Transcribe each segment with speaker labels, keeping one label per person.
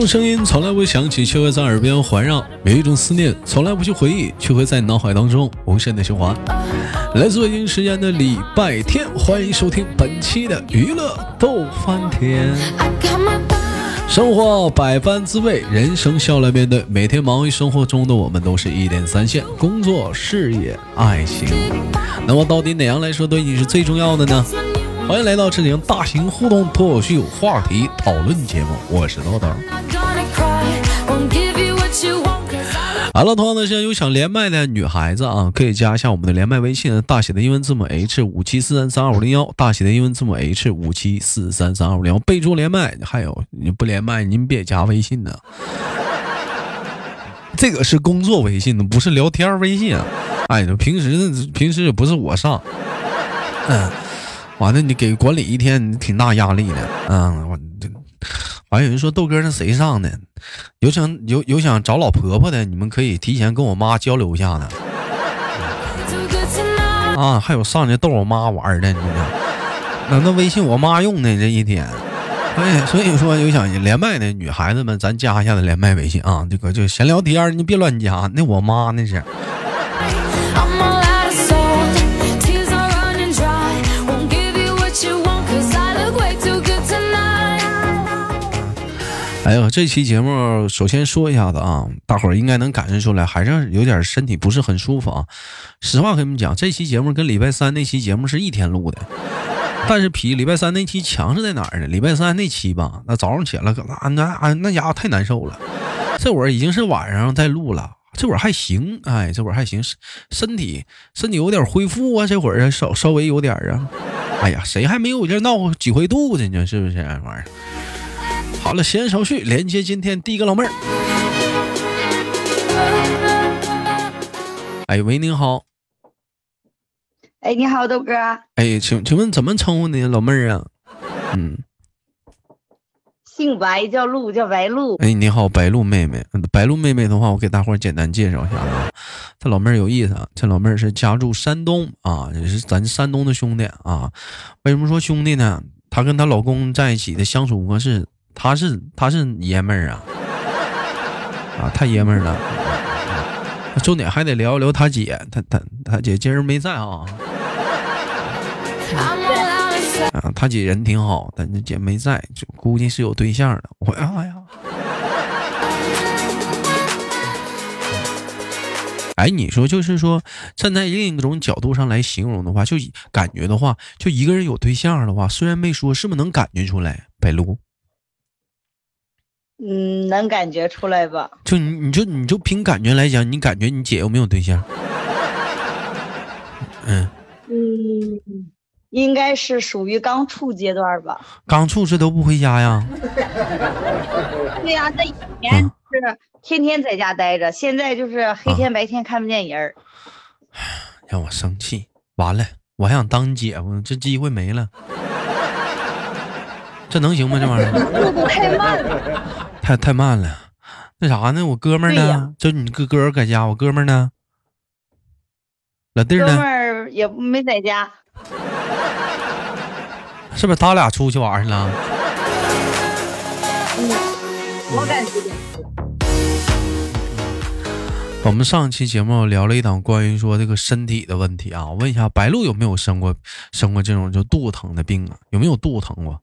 Speaker 1: 种声音从来不响起，却会在耳边环绕；有一种思念从来不去回忆，却会在你脑海当中无限的循环。来自北京时间的礼拜天，欢迎收听本期的娱乐逗翻天。生活百般滋味，人生笑来面对。每天忙于生活中的我们，都是一点三线：工作、事业、爱情。那么，到底哪样来说对你是最重要的呢？欢迎来到这里大型互动脱口秀话题讨论节目，我是豆豆。好了，同样的，现在有想连麦的女孩子啊，可以加一下我们的连麦微信，大写的英文字母 H 五七四三三二五零幺，大写的英文字母 H 五七四三三二五零幺，备注连麦。还有你不连麦，您别加微信呢，这个是工作微信的，不是聊天微信。哎，平时平时也不是我上，嗯。完了，你给管理一天你挺大压力的，嗯，完有人说豆哥那谁上的？有想有有想找老婆婆的，你们可以提前跟我妈交流一下的。啊，还有上去逗我妈玩的，你看，那那微信我妈用的这一天，所以，所以说有想连麦的女孩子们，咱加一下子连麦微信啊，这个就闲聊天，你别乱加，那我妈那是。哎呦，这期节目首先说一下子啊，大伙儿应该能感受出来，还是有点身体不是很舒服啊。实话跟你们讲，这期节目跟礼拜三那期节目是一天录的，但是比礼拜三那期强是在哪儿呢？礼拜三那期吧，那早上起来那那那家伙太难受了，这会儿已经是晚上在录了，这会儿还行，哎，这会儿还行，身体身体有点恢复啊，这会儿稍稍微有点啊，哎呀，谁还没有这闹几回肚子呢？是不是玩意儿？好了，闲言少叙，连接今天第一个老妹儿。哎喂，您好。
Speaker 2: 哎，你好，豆哥。
Speaker 1: 哎，请请问怎么称呼你，老妹儿啊？
Speaker 2: 嗯，姓白，叫鹿，叫白鹿。
Speaker 1: 哎，你好，白鹿妹妹。白鹿妹妹的话，我给大伙儿简单介绍一下啊。这老妹儿有意思啊，这老妹儿是家住山东啊，也是咱山东的兄弟啊。为什么说兄弟呢？她跟她老公在一起的相处模式。他是他是爷们儿啊，啊太爷们儿了。重点还得聊一聊他姐，他他他姐今儿没在啊。啊，他姐人挺好，但那姐没在，就估计是有对象的。我哎呀，哎，你说就是说，站在另一种角度上来形容的话，就感觉的话，就一个人有对象的话，虽然没说，是不是能感觉出来？白鹿。
Speaker 2: 嗯，能感觉出来吧？
Speaker 1: 就你，你就你就凭感觉来讲，你感觉你姐有没有对象？
Speaker 2: 嗯嗯，应该是属于刚处阶段吧。
Speaker 1: 刚处这都不回家呀？
Speaker 2: 对呀，那以前是天天在家待着，现在就是黑天白天看不见人儿。
Speaker 1: 让我生气，完了，我还想当你姐夫，这机会没了。这能行吗？这玩意儿
Speaker 2: 速度太慢了，
Speaker 1: 太太慢了。那啥呢？我哥们儿呢？就你哥哥搁家，我哥们儿呢？老弟呢？
Speaker 2: 哥们儿也没在家。
Speaker 1: 是不是他俩出去玩去了？
Speaker 2: 嗯，我感觉。
Speaker 1: 我们上期节目聊了一档关于说这个身体的问题啊，我问一下白鹿有没有生过生过这种就肚子疼的病啊？有没有肚子疼过？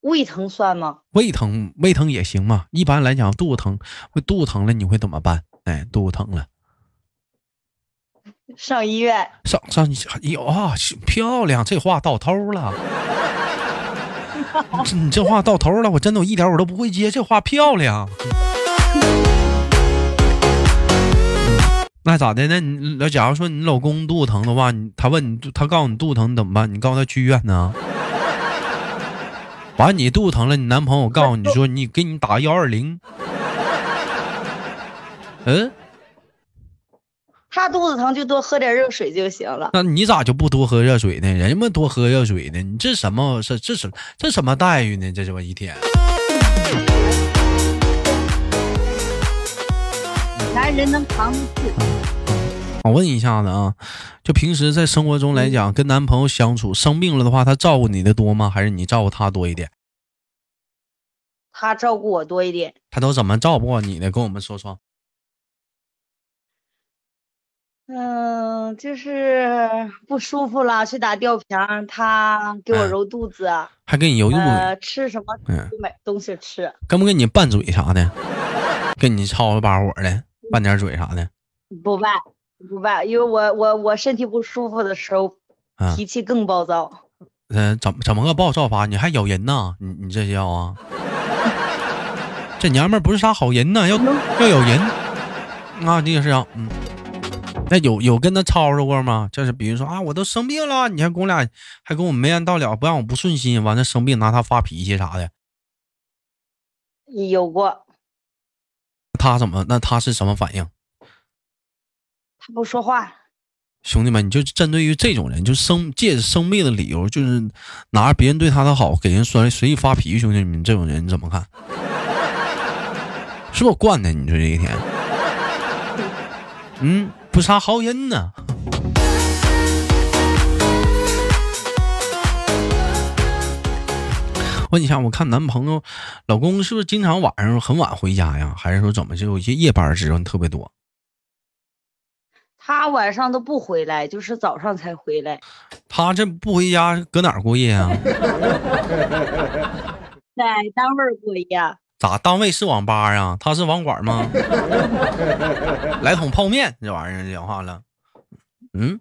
Speaker 2: 胃疼算吗？
Speaker 1: 胃疼，胃疼也行嘛。一般来讲，肚子疼，会肚子疼了，你会怎么办？哎，肚子疼了，
Speaker 2: 上医院。
Speaker 1: 上上有啊，漂亮，这话到头了。你这话到头了，我真的我一点我都不会接，这话漂亮。那咋的？那你那假如说你老公肚子疼的话，你他问你，他告诉你肚子疼怎么办？你告诉他去医院呢？完，你肚子疼了，你男朋友告诉你说，你给你打幺二零。嗯，
Speaker 2: 他肚子疼就多喝点热水就行了。
Speaker 1: 那你咋就不多喝热水呢？人家们多喝热水呢，你这什么？这这什这什么待遇呢？这这么一天。
Speaker 2: 男人能扛得住。
Speaker 1: 我问一下子啊，就平时在生活中来讲，跟男朋友相处，生病了的话，他照顾你的多吗？还是你照顾他多一点？
Speaker 2: 他照顾我多一点。
Speaker 1: 他都怎么照顾你的？跟我们说说。
Speaker 2: 嗯，就是不舒服了，去打吊瓶，他给我揉肚子，
Speaker 1: 还给你揉肚子，
Speaker 2: 呃，吃什么？
Speaker 1: 嗯，
Speaker 2: 买东西吃。
Speaker 1: 跟不跟你拌嘴啥的？跟你吵吵把火的，拌点嘴啥的？
Speaker 2: 不拌，不吧，因为我我我身体不舒服的时候，脾气更暴躁。
Speaker 1: 嗯，怎么怎么个暴躁法？你还咬人呢？你你这叫啊？这娘们不是啥好人呢，要要咬人啊！这个是啊，嗯。那有有跟他吵吵过吗？就是比如说啊，我都生病了，你还跟我俩还跟我没完到了，不让我不顺心，完了生病拿他发脾气啥的。
Speaker 2: 有过。
Speaker 1: 他怎么？那他是什么反应？
Speaker 2: 不说话。
Speaker 1: 兄弟们，你就针对于这种人，就生借着生病的理由，就是拿着别人对他的好给人说随意发脾气。兄弟们，这种人你怎么看？是不是惯的？你说这一天，嗯。不啥好人呢？问一下，我看男朋友、老公是不是经常晚上很晚回家呀？还是说怎么就有一些夜班时候特别多？
Speaker 2: 他晚上都不回来，就是早上才回来。
Speaker 1: 他这不回家，搁哪儿过夜啊？
Speaker 2: 在单位过夜。
Speaker 1: 咋？单位是网吧啊？他是网管吗？来桶泡面，这玩意儿讲话了。嗯，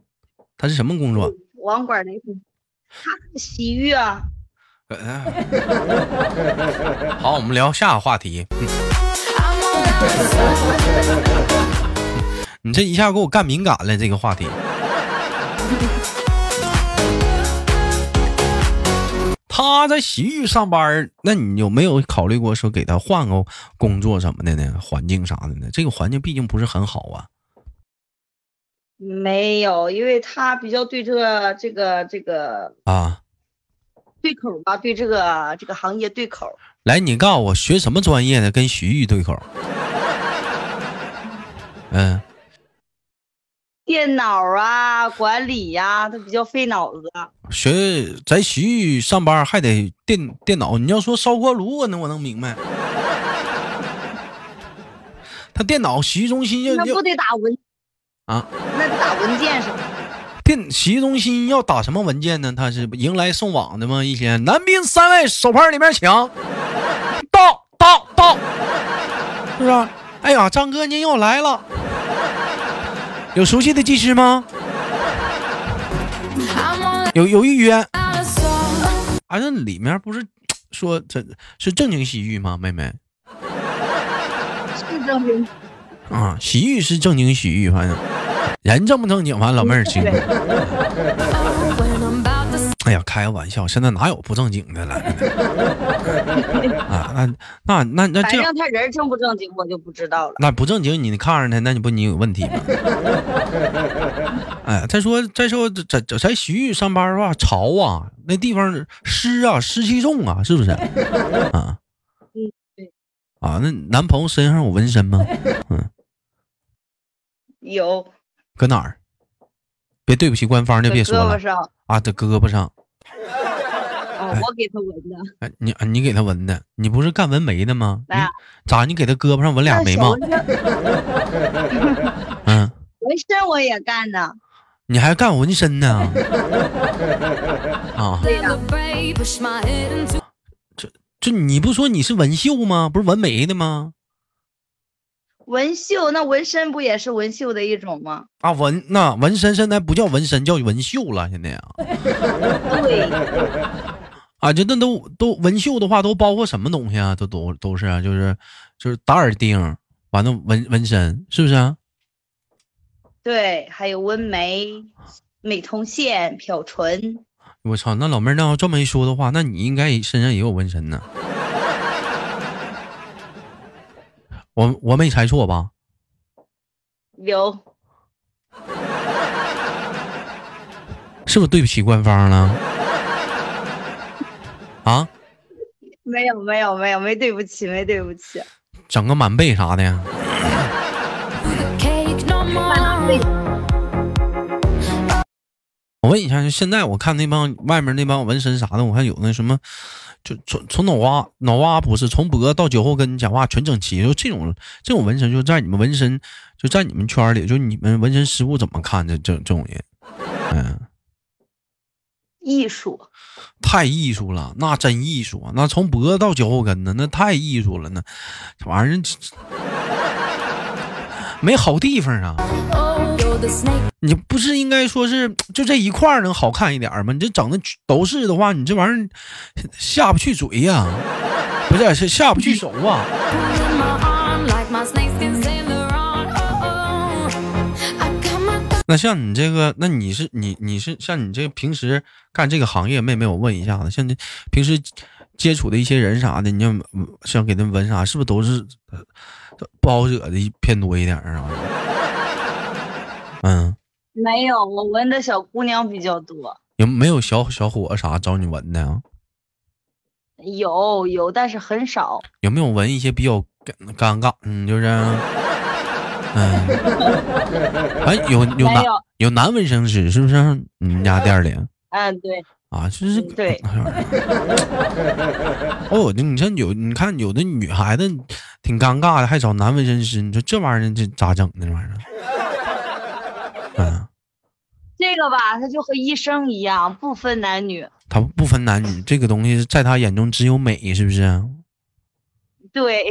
Speaker 1: 他是什么工作？
Speaker 2: 网管那桶，他洗浴啊。
Speaker 1: 好，我们聊下个话题。你这一下给我干敏感了，这个话题。他在洗浴上班，那你有没有考虑过说给他换个工作什么的呢？环境啥的呢？这个环境毕竟不是很好啊。
Speaker 2: 没有，因为他比较对这个这个这个
Speaker 1: 啊
Speaker 2: 对口吧，对这个这个行业对口。
Speaker 1: 来，你告诉我学什么专业的跟洗浴对口？嗯。
Speaker 2: 电脑啊，管理呀，都比较费脑子。
Speaker 1: 学在洗浴上班还得电电脑，你要说烧锅炉，我能我能明白。他电脑洗浴中心要
Speaker 2: 那不得打文
Speaker 1: 啊？
Speaker 2: 那得打文件是吧？
Speaker 1: 电洗浴中心要打什么文件呢？他是迎来送往的吗？一天男宾三位手牌里面请，到到到，是不是？哎呀，张哥您又来了。有熟悉的技师吗？有有预约。啊，那里面不是说这是正经洗浴吗，妹妹？
Speaker 2: 是正经。
Speaker 1: 啊，洗浴是正经洗浴，反正人正不正经，反正老妹儿清楚。哎呀，开个玩笑，现在哪有不正经的了？啊，那那那那这，
Speaker 2: 反正他人正不正经，我就不知道了。
Speaker 1: 那不正经，你看着他，那你不你有问题吗？哎，再说再说，在在徐玉上班的话，潮啊，那地方湿啊，湿气重啊，是不是？啊，
Speaker 2: 嗯，对。
Speaker 1: 啊，那男朋友身上有纹身吗？嗯，
Speaker 2: 有。
Speaker 1: 搁哪儿？别对不起官方就别说了。
Speaker 2: 胳膊上。
Speaker 1: 啊，在胳膊上。
Speaker 2: 我给他纹的。哎，你
Speaker 1: 你给他纹的，你不是干纹眉的吗？咋？你给他胳膊上纹俩眉毛？
Speaker 2: 嗯，纹身我也干呢。
Speaker 1: 你还干纹身呢？啊。这这你不说你是纹绣吗？不是纹眉的吗？
Speaker 2: 纹绣，那纹身不也是纹绣的一种吗？
Speaker 1: 啊，纹那纹身现在不叫纹身，叫纹绣了。现在啊，
Speaker 2: 对，
Speaker 1: 啊，就那都都纹绣的话，都包括什么东西啊？都都都是啊，就是就是打耳钉，完了纹纹身，是不是啊？
Speaker 2: 对，还有纹眉、美瞳线、漂唇。
Speaker 1: 我操，那老妹儿，那要这么一说的话，那你应该身上也有纹身呢。我我没猜错吧？
Speaker 2: 有，
Speaker 1: 是不是对不起官方了？啊？
Speaker 2: 没有没有没有没对不起没对不起。
Speaker 1: 整个满背啥的呀？我问一下，现在我看那帮外面那帮纹身啥的，我看有那什么。就从从脑瓜脑瓜不是从脖到脚后跟讲话全整齐，就这种这种纹身，就在你们纹身就在你们圈里，就你们纹身师傅怎么看这这这种人？嗯，
Speaker 2: 艺术，
Speaker 1: 太艺术了，那真艺术啊！那从脖子到脚后跟呢，那太艺术了，那这玩意儿没好地方啊。你不是应该说是 就这一块能好看一点吗？你这整的都是的话，你这玩意儿下不去嘴呀，不是是下不去手啊。那像你这个，那你是你你是像你这平时干这个行业，妹妹我问一下子，像这平时接触的一些人啥的，你要想给他纹啥，是不是都是 不好惹的偏多一点啊？嗯。
Speaker 2: 没有，我纹的小姑娘比较多。
Speaker 1: 有没有小小伙啥找你纹的啊？
Speaker 2: 有有，但是很少。
Speaker 1: 有没有纹一些比较尴尬？嗯，就是，嗯，哎，有有男有男纹身师是不是？你们家店里？
Speaker 2: 嗯，对。
Speaker 1: 啊，就是
Speaker 2: 对。
Speaker 1: 哦，你像有，你看有的女孩子挺尴尬的，还找男纹身师，你说这玩意儿这咋整呢？这玩意儿。嗯，
Speaker 2: 这个吧，他就和医生一样，不分男女。
Speaker 1: 他不分男女，这个东西在他眼中只有美，是不是？
Speaker 2: 对。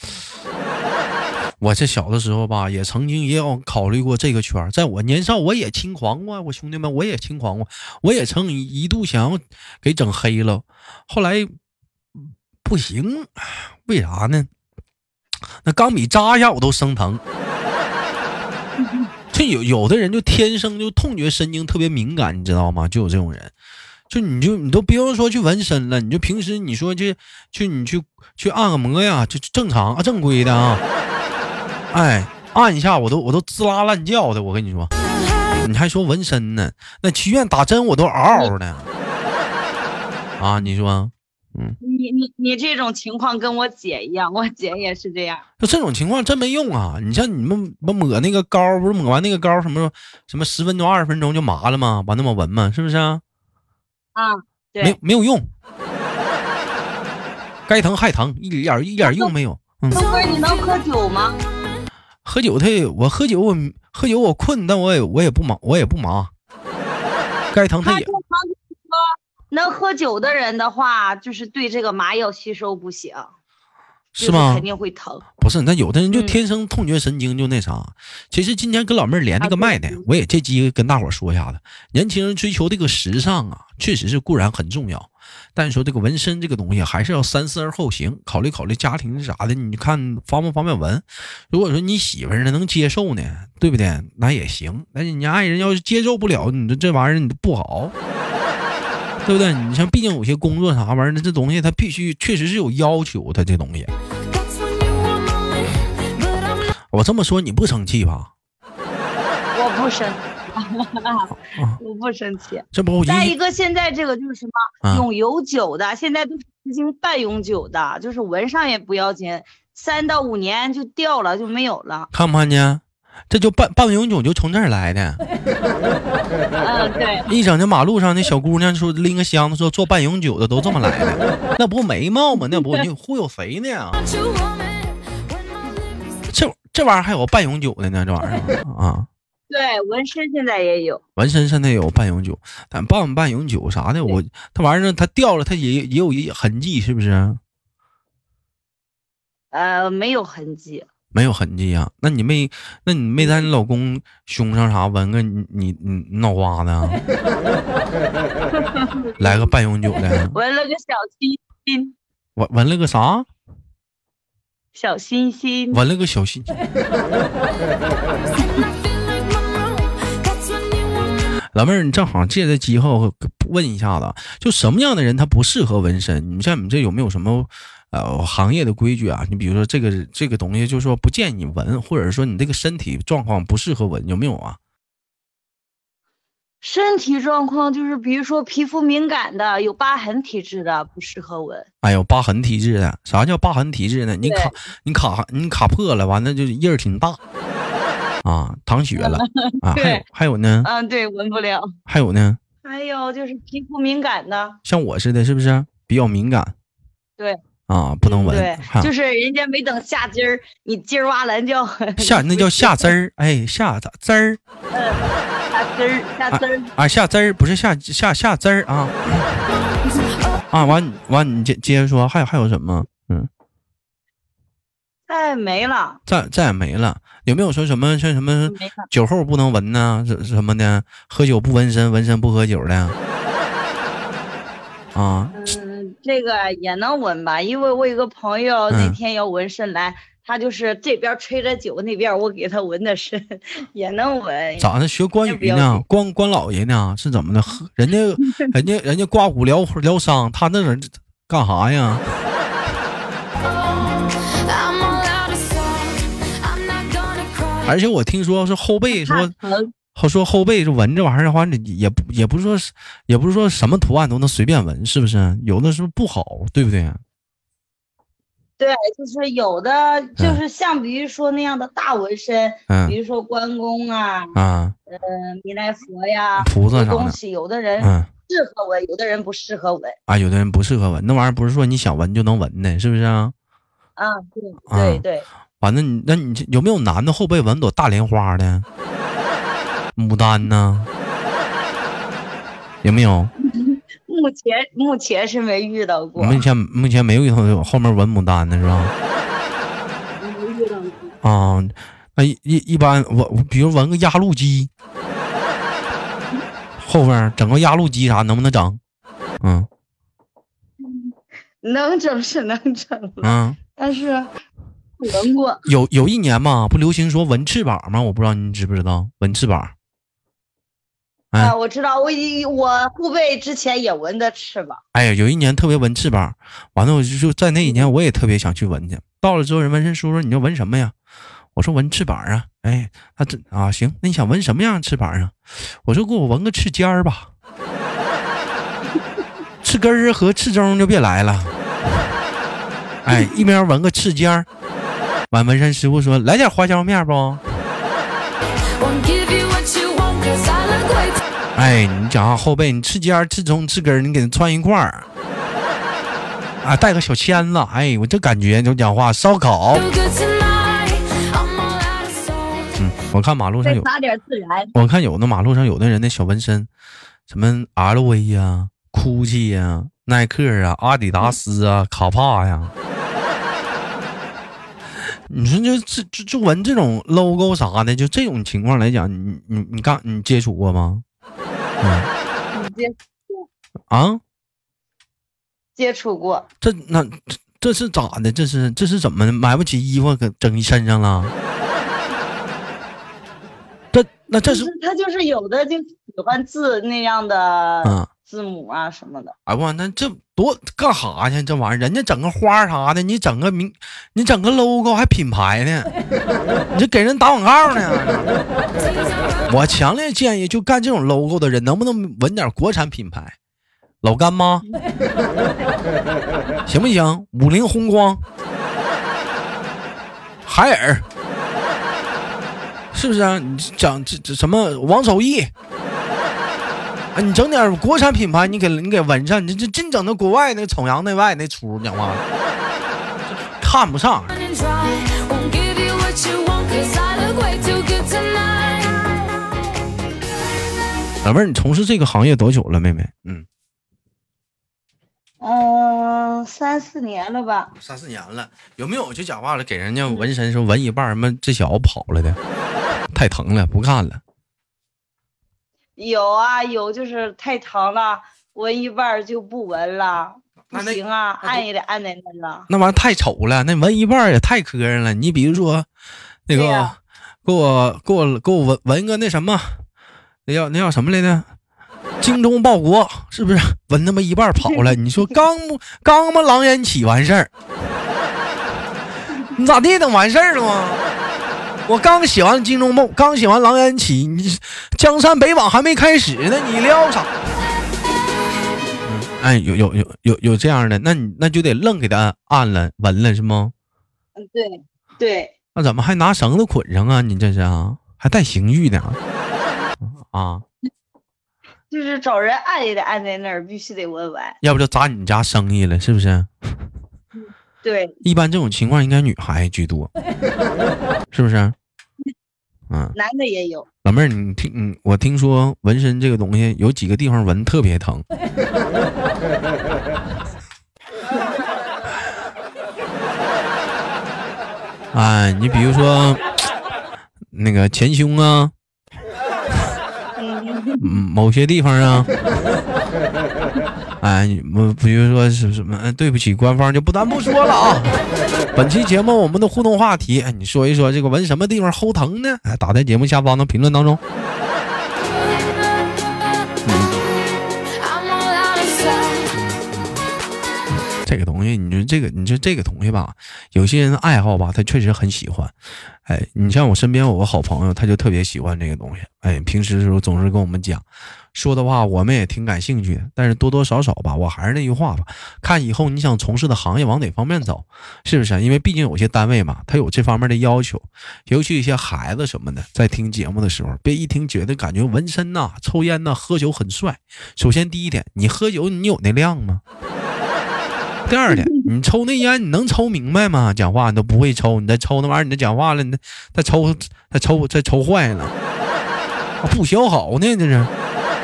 Speaker 1: 我这小的时候吧，也曾经也有考虑过这个圈在我年少，我也轻狂过，我兄弟们，我也轻狂过，我也曾一度想要给整黑了，后来不行，为啥呢？那钢笔扎一下我都生疼。这有有的人就天生就痛觉神经特别敏感，你知道吗？就有这种人，就你就你都不用说去纹身了，你就平时你说去去你去去按个摩呀，就正常啊正规的啊，哎，按一下我都我都滋啦乱叫的，我跟你说，你还说纹身呢？那去医院打针我都嗷嗷的 啊！你说？
Speaker 2: 嗯，你你你这种情况跟我姐一样，我姐也是这样。
Speaker 1: 就这种情况真没用啊！你像你们不抹那个膏，不是抹完那个膏什么什么十分钟二十分钟就麻了吗？完那么纹吗？是不是啊？
Speaker 2: 啊，对，
Speaker 1: 没没有用，该疼还疼，一点一点用没有。
Speaker 2: 嗯，哥，你能喝酒吗？
Speaker 1: 喝酒他我喝酒我喝酒我困，但我也我也不麻我也不麻，该疼他也。
Speaker 2: 能喝酒的人的话，就是对这个麻药吸收不行，
Speaker 1: 是吗？
Speaker 2: 肯定会疼。
Speaker 1: 不是，那有的人就天生痛觉神经就那啥。其实今天跟老妹儿连那个麦的，我也借机会跟大伙说一下子：年轻人追求这个时尚啊，确实是固然很重要，但是说这个纹身这个东西还是要三思而后行，考虑考虑家庭啥的。你看方不方便纹？如果说你媳妇儿呢能接受呢，对不对？那也行。那你爱人要是接受不了，你这这玩意儿你不好。对不对？你像，毕竟有些工作啥玩意儿的，这东西它必须确实是有要求，它这东西。我这么说你不生气吧？
Speaker 2: 我不生，我不生气。
Speaker 1: 这不
Speaker 2: 再一个，现在这个就是什么永永久的，现在都是实行半永久的，就是纹上也不要紧，三到五年就掉了就没有了。
Speaker 1: 看不看见？这就半半永久就从这儿来的，
Speaker 2: 嗯，对。
Speaker 1: 一整这马路上那小姑娘说拎个箱子说做半永久的都这么来的，那不眉毛吗？那不你 忽悠谁呢？这这玩意儿还有半永久的呢？这玩意儿啊？
Speaker 2: 对，纹身现在也有，
Speaker 1: 纹身现在有半永久，但半半永久啥的，我它玩意儿它掉了，它也也有一痕迹，是不是？
Speaker 2: 呃，没有痕迹。
Speaker 1: 没有痕迹啊？那你没，那你没在你老公胸上啥纹个你你你脑瓜子？来个半永久的？
Speaker 2: 纹了个小心心。
Speaker 1: 纹纹了个啥？
Speaker 2: 小心心。
Speaker 1: 纹了个小心。老妹儿，你正好借这机会问一下子，就什么样的人他不适合纹身？你像你这有没有什么？呃，行业的规矩啊，你比如说这个这个东西，就是说不建议你纹，或者说你这个身体状况不适合纹，有没有啊？
Speaker 2: 身体状况就是，比如说皮肤敏感的、有疤痕体质的，不适合纹。
Speaker 1: 哎呦，疤痕体质的，啥叫疤痕体质呢？你卡你卡你卡破了，完了就印儿挺大啊，淌血了 啊。还有还有呢？
Speaker 2: 嗯，对，纹不了。
Speaker 1: 还有呢？
Speaker 2: 还有就是皮肤敏感的，
Speaker 1: 像我似的，是不是？比较敏感。
Speaker 2: 对。
Speaker 1: 啊，不能闻。
Speaker 2: 对，就是人家没等下汁儿，你叽儿哇乱叫。
Speaker 1: 下那叫下汁儿，哎，下咋汁儿？
Speaker 2: 下汁儿，下汁儿。
Speaker 1: 啊，下汁儿不是下下下汁儿啊。啊，完完，你接接着说，还有还有什么？嗯。
Speaker 2: 再没了。
Speaker 1: 再再也没了。有没有说什么像什么酒后不能闻呢？什什么的？喝酒不纹身，纹身不喝酒的？啊。
Speaker 2: 这个也能纹吧，因为我有个朋友那天要纹身来，他就是这边吹着酒，那边我给他纹的身，也能纹。
Speaker 1: 咋的？学关羽呢？关关老爷呢？是怎么的？人家人家人家刮骨疗疗伤，他那人干啥呀？而且我听说是后背说。他说后背就纹这玩意儿的话，也不也不是说，也不是说什么图案都能随便纹，是不是？有的是不好，对不对？
Speaker 2: 对，就是有的，就是像比如说那样的大纹身，嗯，比如说关公啊，啊，呃，弥勒佛呀，
Speaker 1: 菩萨啥
Speaker 2: 东西，有的人适合纹，有的人不适合纹。
Speaker 1: 啊，有的人不适合纹，那玩意儿不是说你想纹就能纹的，是不是啊？
Speaker 2: 啊，对对对。
Speaker 1: 完了，你那你有没有男的后背纹朵大莲花的？牡丹呢？有没有？
Speaker 2: 目前目前是没遇到过。
Speaker 1: 目前目前没有遇到后面纹牡丹的是吧？
Speaker 2: 没遇到过。
Speaker 1: 啊，那一一般纹，比如纹个压路机，后边整个压路机啥能不能整？嗯。
Speaker 2: 能整是能整。嗯。但是纹过。
Speaker 1: 有有一年嘛，不流行说纹翅膀吗？我不知道你知不知道纹翅膀。
Speaker 2: 啊，我知道，我我父辈之前也纹的翅膀。
Speaker 1: 哎呀，有一年特别纹翅膀，完了我就就在那一年我也特别想去纹去。到了之后，人纹身叔说：“你要纹什么呀？”我说：“纹翅膀啊。”哎，他这啊行，那你想纹什么样的翅膀啊？我说：“给我纹个翅尖儿吧，翅根儿和翅中就别来了。”哎，一边纹个翅尖儿，完纹身师傅说：“来点花椒面不？”哎，你讲话后背，你翅尖、翅中、翅根，你给它穿一块儿，啊，带个小签子。哎，我这感觉就讲话烧烤。嗯，我看马路上有，我看有的马路上有的人那小纹身，什么 LV 呀、GUCCI 呀、耐克啊、阿迪达斯啊、卡帕呀。你说就这就就纹这种 logo 啥的，就这种情况来讲，你你你刚你接触过吗？
Speaker 2: 接
Speaker 1: 啊，
Speaker 2: 接触过。
Speaker 1: 这那这是咋的？这是这是怎么买不起衣服给整一身上了？这那这是
Speaker 2: 他就是有的就喜欢字那样的嗯字母啊什么的。
Speaker 1: 哎我那这多干啥去？这玩意儿人家整个花啥的，你整个名，你整个 logo 还品牌呢？你这给人打广告呢？我强烈建议，就干这种 logo 的人，能不能纹点国产品牌？老干妈，行不行？五菱宏光，海尔，是不是啊？你讲这这什么王守义？啊，你整点国产品牌，你给你给纹上，你这净整那国外那崇洋媚外那出，讲话看不上。老妹儿，你从事这个行业多久了，妹妹？
Speaker 2: 嗯，嗯，三四年了吧。
Speaker 1: 三四年了，有没有就讲话了？给人家纹身时候纹一半，什么这小子跑了的，太疼了，不干了。
Speaker 2: 有啊，有就是太疼了，纹一半就不纹了，不行啊，按也得按在那了。
Speaker 1: 那玩意儿太丑了，那纹一半也太磕碜了。你比如说，那个，给我给我给我纹纹个那什么。那叫那叫什么来着？精忠报国是不是？纹他妈一半跑了，你说刚刚嘛狼烟起完事儿，你咋地等完事儿了吗？我刚写完精忠报，刚写完狼烟起，你江山北往还没开始呢，你撩啥？哎，有有有有有这样的，那你那就得愣给他按了纹了是吗？
Speaker 2: 嗯，对对。
Speaker 1: 那怎么还拿绳子捆上啊？你这是啊？还带刑具呢？啊，
Speaker 2: 就是找人按也得按在那儿，必须得纹完。
Speaker 1: 要不就砸你家生意了，是不是？
Speaker 2: 对，
Speaker 1: 一般这种情况应该女孩居多，是不是？嗯，
Speaker 2: 男的也有。
Speaker 1: 老妹儿，你听，嗯，我听说纹身这个东西有几个地方纹特别疼。哎，你比如说那个前胸啊，嗯，某些地方啊，哎，我比如说是什么？对不起，官方就不咱不说了啊。本期节目我们的互动话题，哎，你说一说这个纹什么地方齁疼呢？哎，打在节目下方的评论当中。这个东西，你说这个，你说这个东西吧，有些人爱好吧，他确实很喜欢。哎，你像我身边有个好朋友，他就特别喜欢这个东西。哎，平时的时候总是跟我们讲，说的话我们也挺感兴趣的。但是多多少少吧，我还是那句话吧，看以后你想从事的行业往哪方面走，是不是？因为毕竟有些单位嘛，他有这方面的要求。尤其一些孩子什么的，在听节目的时候，别一听觉得感觉纹身呐、抽烟呐、喝酒很帅。首先第一点，你喝酒你有那量吗？第二点，你抽那烟，你能抽明白吗？讲话你都不会抽，你再抽那玩意儿，你再讲话了，你再抽，再抽，再抽坏了，不消好呢，这是。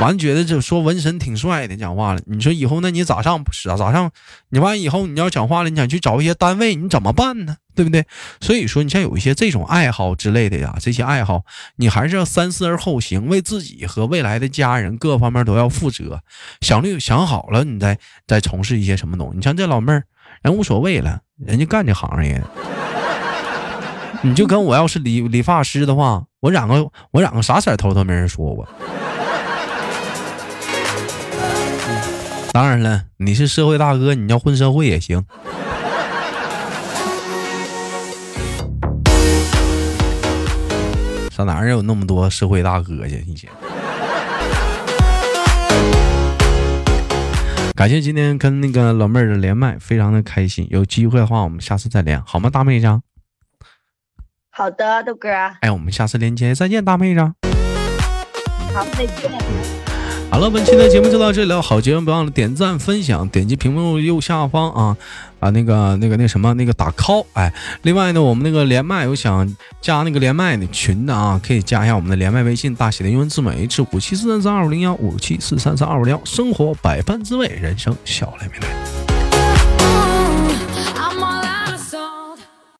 Speaker 1: 完觉得这说纹身挺帅的，讲话了。你说以后那你咋上咋咋上？你完以后你要讲话了，你想去找一些单位，你怎么办呢？对不对？所以说，你像有一些这种爱好之类的呀，这些爱好你还是要三思而后行，为自己和未来的家人各方面都要负责。想虑想好了，你再再从事一些什么东西。你像这老妹儿，人无所谓了，人家干这行业。你就跟我要是理理发师的话，我染个我染个啥色头都没人说我。当然了，你是社会大哥，你要混社会也行。上哪儿有那么多社会大哥去？谢谢。感谢今天跟那个老妹儿的连麦，非常的开心。有机会的话，我们下次再连，好吗，大妹子？
Speaker 2: 好的，豆哥。
Speaker 1: 哎，我们下次连接再见，大妹子。
Speaker 2: 好，再见。
Speaker 1: 好了，本期的节目就到这里了。好节目，别忘了点赞、分享，点击屏幕右下方啊啊那个那个那什么那个打 call。哎，另外呢，我们那个连麦有想加那个连麦的群的啊，可以加一下我们的连麦微信，大写的英文字母 H 五七四三三二五零幺五七四三三二五零幺。生活百般滋味，人生笑来面对。